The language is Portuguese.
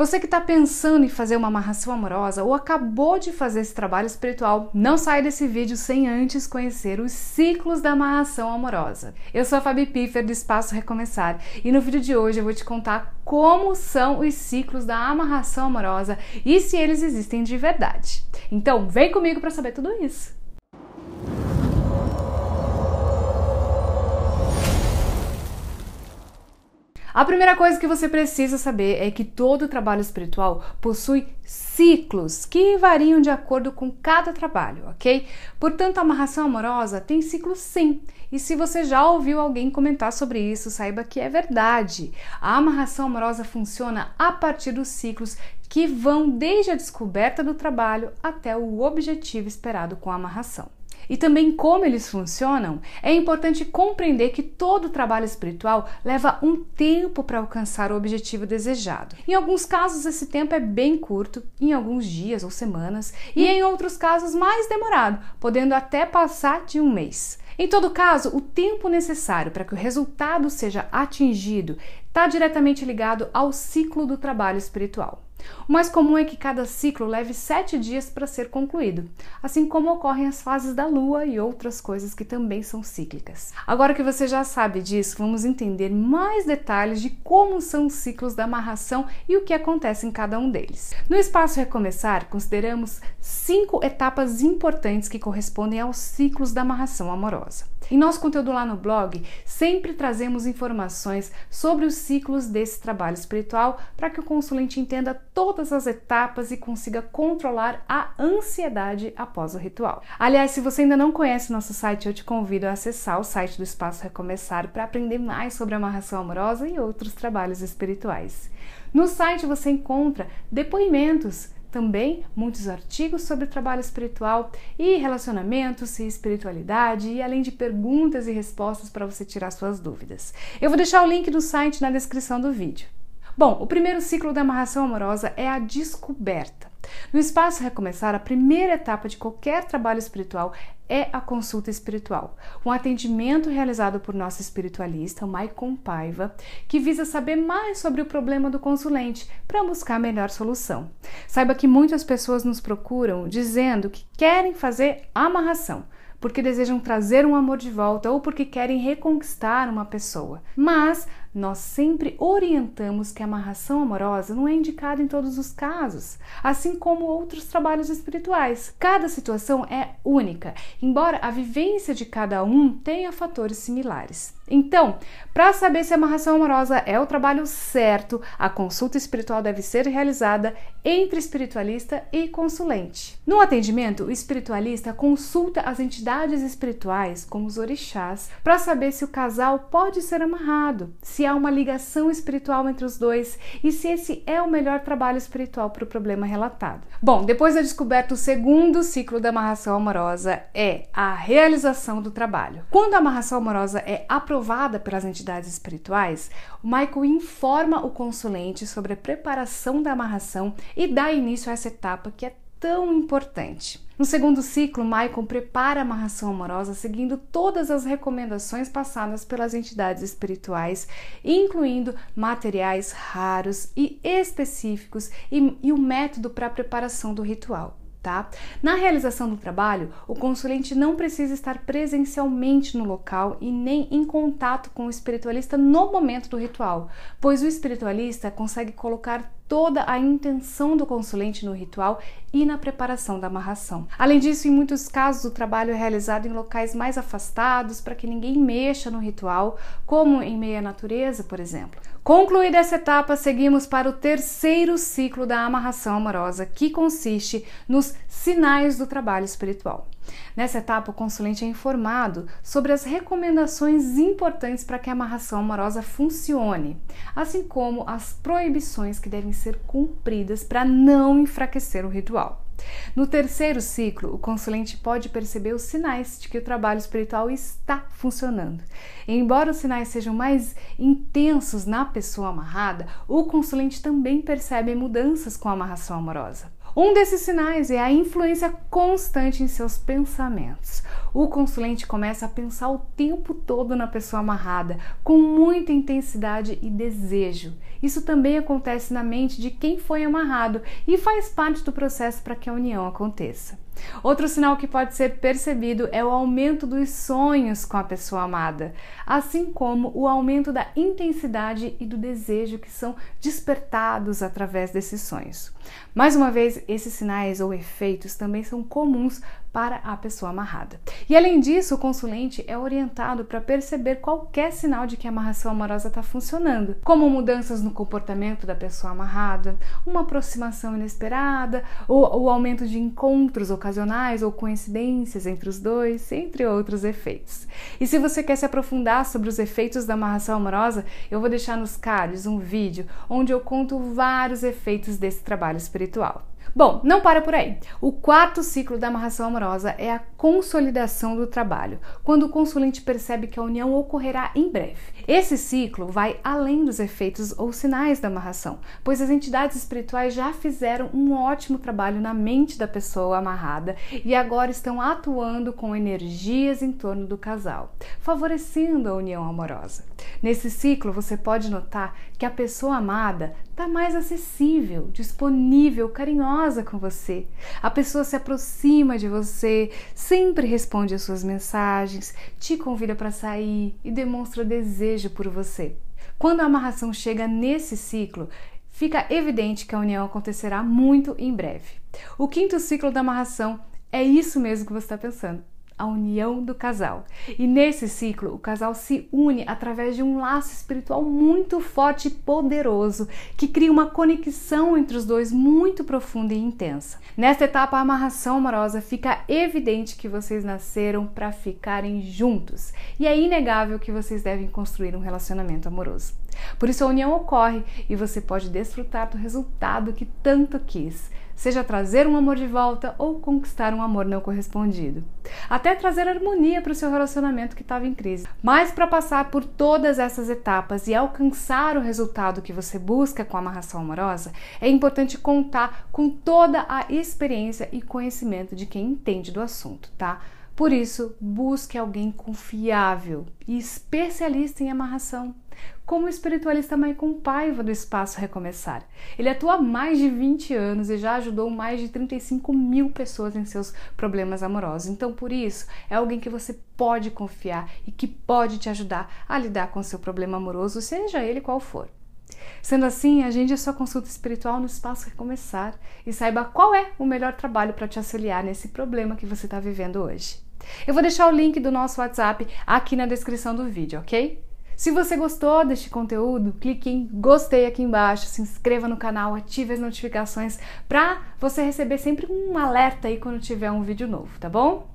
Você que está pensando em fazer uma amarração amorosa ou acabou de fazer esse trabalho espiritual, não sai desse vídeo sem antes conhecer os ciclos da amarração amorosa. Eu sou a Fabi Piffer do Espaço Recomeçar e no vídeo de hoje eu vou te contar como são os ciclos da amarração amorosa e se eles existem de verdade. Então, vem comigo para saber tudo isso. A primeira coisa que você precisa saber é que todo trabalho espiritual possui ciclos que variam de acordo com cada trabalho, ok? Portanto, a amarração amorosa tem ciclos sim. E se você já ouviu alguém comentar sobre isso, saiba que é verdade. A amarração amorosa funciona a partir dos ciclos que vão desde a descoberta do trabalho até o objetivo esperado com a amarração e também como eles funcionam, é importante compreender que todo trabalho espiritual leva um tempo para alcançar o objetivo desejado. Em alguns casos, esse tempo é bem curto, em alguns dias ou semanas, e em outros casos, mais demorado, podendo até passar de um mês. Em todo caso, o tempo necessário para que o resultado seja atingido está diretamente ligado ao ciclo do trabalho espiritual. O mais comum é que cada ciclo leve sete dias para ser concluído, assim como ocorrem as fases da lua e outras coisas que também são cíclicas. Agora que você já sabe disso, vamos entender mais detalhes de como são os ciclos da amarração e o que acontece em cada um deles. No espaço Recomeçar, consideramos cinco etapas importantes que correspondem aos ciclos da amarração amorosa. Em nosso conteúdo lá no blog, sempre trazemos informações sobre os ciclos desse trabalho espiritual para que o consulente entenda todas as etapas e consiga controlar a ansiedade após o ritual. Aliás, se você ainda não conhece nosso site, eu te convido a acessar o site do Espaço Recomeçar para aprender mais sobre amarração amorosa e outros trabalhos espirituais. No site você encontra depoimentos também muitos artigos sobre trabalho espiritual e relacionamentos e espiritualidade, e além de perguntas e respostas para você tirar suas dúvidas. Eu vou deixar o link do site na descrição do vídeo. Bom, o primeiro ciclo da amarração amorosa é a descoberta. No Espaço Recomeçar, a primeira etapa de qualquer trabalho espiritual é a consulta espiritual, um atendimento realizado por nosso espiritualista, Maicon Paiva, que visa saber mais sobre o problema do consulente para buscar a melhor solução. Saiba que muitas pessoas nos procuram dizendo que querem fazer amarração porque desejam trazer um amor de volta ou porque querem reconquistar uma pessoa. Mas nós sempre orientamos que a amarração amorosa não é indicada em todos os casos, assim como outros trabalhos espirituais. Cada situação é única, embora a vivência de cada um tenha fatores similares. Então, para saber se a amarração amorosa é o trabalho certo, a consulta espiritual deve ser realizada entre espiritualista e consulente. No atendimento, o espiritualista consulta as entidades espirituais, como os orixás, para saber se o casal pode ser amarrado, se há uma ligação espiritual entre os dois e se esse é o melhor trabalho espiritual para o problema relatado. Bom, depois da descoberta, o segundo ciclo da amarração amorosa é a realização do trabalho. Quando a amarração amorosa é aprovada, aprovada pelas entidades espirituais, o Michael informa o consulente sobre a preparação da amarração e dá início a essa etapa que é tão importante. No segundo ciclo, Michael prepara a amarração amorosa seguindo todas as recomendações passadas pelas entidades espirituais, incluindo materiais raros e específicos e, e o método para a preparação do ritual tá? Na realização do trabalho, o consulente não precisa estar presencialmente no local e nem em contato com o espiritualista no momento do ritual, pois o espiritualista consegue colocar toda a intenção do consulente no ritual e na preparação da amarração. Além disso, em muitos casos, o trabalho é realizado em locais mais afastados para que ninguém mexa no ritual, como em meia natureza, por exemplo. Concluída essa etapa, seguimos para o terceiro ciclo da amarração amorosa, que consiste nos sinais do trabalho espiritual. Nessa etapa, o consulente é informado sobre as recomendações importantes para que a amarração amorosa funcione, assim como as proibições que devem ser cumpridas para não enfraquecer o ritual. No terceiro ciclo, o consulente pode perceber os sinais de que o trabalho espiritual está funcionando. Embora os sinais sejam mais intensos na pessoa amarrada, o consulente também percebe mudanças com a amarração amorosa. Um desses sinais é a influência constante em seus pensamentos. O consulente começa a pensar o tempo todo na pessoa amarrada, com muita intensidade e desejo. Isso também acontece na mente de quem foi amarrado e faz parte do processo para que a união aconteça. Outro sinal que pode ser percebido é o aumento dos sonhos com a pessoa amada, assim como o aumento da intensidade e do desejo que são despertados através desses sonhos. Mais uma vez, esses sinais ou efeitos também são comuns para a pessoa amarrada. E além disso, o consulente é orientado para perceber qualquer sinal de que a amarração amorosa está funcionando, como mudanças no comportamento da pessoa amarrada, uma aproximação inesperada, ou o aumento de encontros ocasionais ou coincidências entre os dois, entre outros efeitos. E se você quer se aprofundar sobre os efeitos da amarração amorosa, eu vou deixar nos cards um vídeo onde eu conto vários efeitos desse trabalho espiritual. Bom, não para por aí. O quarto ciclo da amarração amorosa é a consolidação do trabalho, quando o consulente percebe que a união ocorrerá em breve. Esse ciclo vai além dos efeitos ou sinais da amarração, pois as entidades espirituais já fizeram um ótimo trabalho na mente da pessoa amarrada e agora estão atuando com energias em torno do casal, favorecendo a união amorosa. Nesse ciclo, você pode notar que a pessoa amada está mais acessível, disponível, carinhosa com você. A pessoa se aproxima de você, sempre responde às suas mensagens, te convida para sair e demonstra desejo por você. Quando a amarração chega nesse ciclo, fica evidente que a união acontecerá muito em breve. O quinto ciclo da amarração é isso mesmo que você está pensando a união do casal. E nesse ciclo, o casal se une através de um laço espiritual muito forte e poderoso, que cria uma conexão entre os dois muito profunda e intensa. Nesta etapa, a amarração amorosa fica evidente que vocês nasceram para ficarem juntos, e é inegável que vocês devem construir um relacionamento amoroso. Por isso a união ocorre e você pode desfrutar do resultado que tanto quis seja trazer um amor de volta ou conquistar um amor não correspondido. Até trazer harmonia para o seu relacionamento que estava em crise. Mas para passar por todas essas etapas e alcançar o resultado que você busca com a amarração amorosa, é importante contar com toda a experiência e conhecimento de quem entende do assunto, tá? Por isso, busque alguém confiável e especialista em amarração, como o espiritualista Maicon Paiva do Espaço Recomeçar. Ele atua há mais de 20 anos e já ajudou mais de 35 mil pessoas em seus problemas amorosos. Então, por isso, é alguém que você pode confiar e que pode te ajudar a lidar com seu problema amoroso, seja ele qual for. Sendo assim, agende a sua consulta espiritual no Espaço Recomeçar e saiba qual é o melhor trabalho para te auxiliar nesse problema que você está vivendo hoje. Eu vou deixar o link do nosso WhatsApp aqui na descrição do vídeo, ok? Se você gostou deste conteúdo, clique em gostei aqui embaixo, se inscreva no canal, ative as notificações para você receber sempre um alerta aí quando tiver um vídeo novo, tá bom?